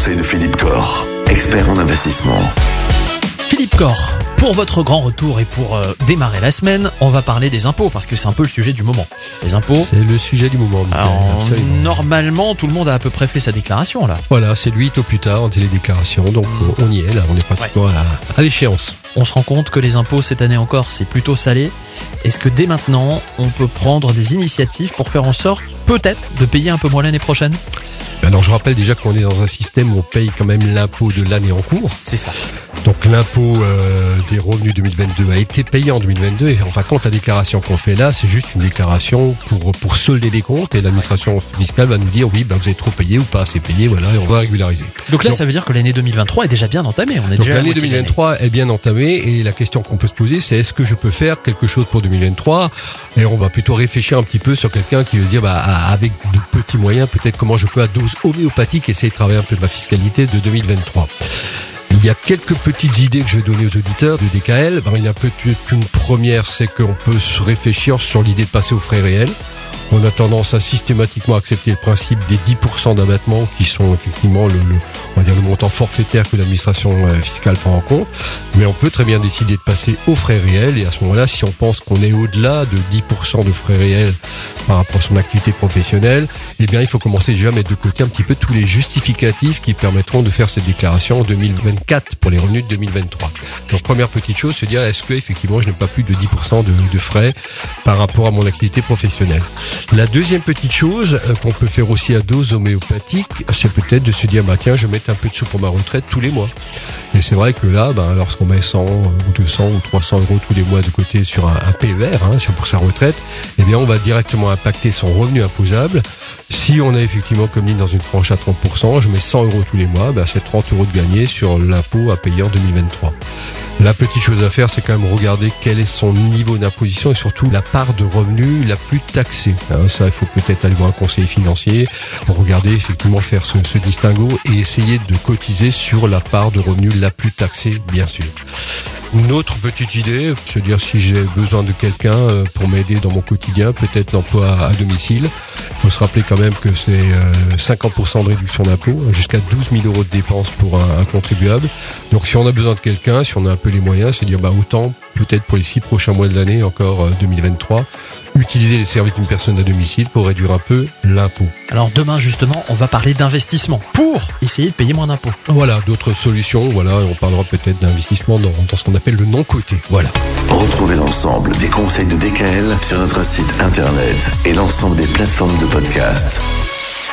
conseils de Philippe Corr, expert en investissement. Philippe Corr, pour votre grand retour et pour euh, démarrer la semaine, on va parler des impôts parce que c'est un peu le sujet du moment. Les impôts. C'est le sujet du moment. Alors, normalement, tout le monde a à peu près fait sa déclaration là. Voilà, c'est lui tôt plus tard en télédéclaration, donc Mm. on y est là, on est pratiquement à, à l'échéance. On se rend compte que les impôts cette année encore, c'est plutôt salé. Est-ce que dès maintenant, on peut prendre des initiatives pour faire en sorte, peut-être, de payer un peu moins l'année prochaine? Alors je rappelle déjà qu'on est dans un système où on paye quand même l'impôt de l'année en cours. C'est ça. Donc l'impôt euh, des revenus 2022 a été payé en 2022 et en fin de compte la déclaration qu'on fait là c'est juste une déclaration pour pour solder les comptes et l'administration fiscale va nous dire oui bah, vous avez trop payé ou pas assez payé voilà et on va régulariser. Donc là, Donc- ça veut dire que l'année 2023 est déjà bien entamée. On est Donc l'année moitié de 2023 est bien entamée et la question qu'on peut se poser c'est est-ce que je peux faire quelque chose pour 2023 et on va plutôt réfléchir un petit peu sur quelqu'un qui veut dire bah, avec de petits moyens peut-être comment je peux à dose homéopathique essayer de travailler un peu de ma fiscalité de 2023. Il y a quelques petites idées que je vais donner aux auditeurs de DKL. Ben, il y a peut-être une première, c'est qu'on peut se réfléchir sur l'idée de passer aux frais réels. On a tendance à systématiquement accepter le principe des 10% d'abattement qui sont effectivement le, le montant forfaitaire que l'administration euh, fiscale prend en compte. Mais on peut très bien décider de passer aux frais réels et à ce moment-là, si on pense qu'on est au-delà de 10% de frais réels par rapport à son activité professionnelle, eh bien, il faut commencer déjà à mettre de côté un petit peu tous les justificatifs qui permettront de faire cette déclaration en 2024 pour les revenus de 2023. Donc, première petite chose, se dire est-ce que effectivement je n'ai pas plus de 10% de, frais par rapport à mon activité professionnelle? La deuxième petite chose euh, qu'on peut faire aussi à dose homéopathique, c'est peut-être de se dire bah tiens, je vais mettre un peu de sous pour ma retraite tous les mois. Et c'est vrai que là, ben, lorsqu'on met 100 ou 200 ou 300 euros tous les mois de côté sur un, un PER, hein, pour sa retraite, eh bien, on va directement impacter son revenu imposable. Si on est effectivement comme dit dans une tranche à 30%, je mets 100 euros tous les mois, ben, c'est 30 euros de gagné sur l'impôt à payer en 2023. La petite chose à faire, c'est quand même regarder quel est son niveau d'imposition et surtout la part de revenu la plus taxée. Hein, ça, il faut peut-être aller voir un conseiller financier pour regarder effectivement faire ce, ce distinguo et essayer de cotiser sur la part de revenu la plus taxée, bien sûr. Une autre petite idée, se dire si j'ai besoin de quelqu'un euh, pour m'aider dans mon quotidien, peut-être l'emploi à domicile. Il faut se rappeler quand même que c'est euh, 50% de réduction d'impôt, jusqu'à 12 000 euros de dépenses pour un, contribuable. Donc si on a besoin de quelqu'un, si on a un peu les moyens, c'est dire bah autant peut-être pour les six prochains mois de l'année, encore euh, 2023, utiliser les services d'une personne à domicile pour réduire un peu l'impôt. Alors demain, justement, on va parler d'investissement pour essayer de payer moins d'impôts. Voilà, d'autres solutions, voilà, on parlera peut-être d'investissement dans, dans ce qu'on appelle le non-côté. Voilà. Retrouvez l'ensemble des conseils de DKL sur notre site internet et l'ensemble des plateformes de podcast.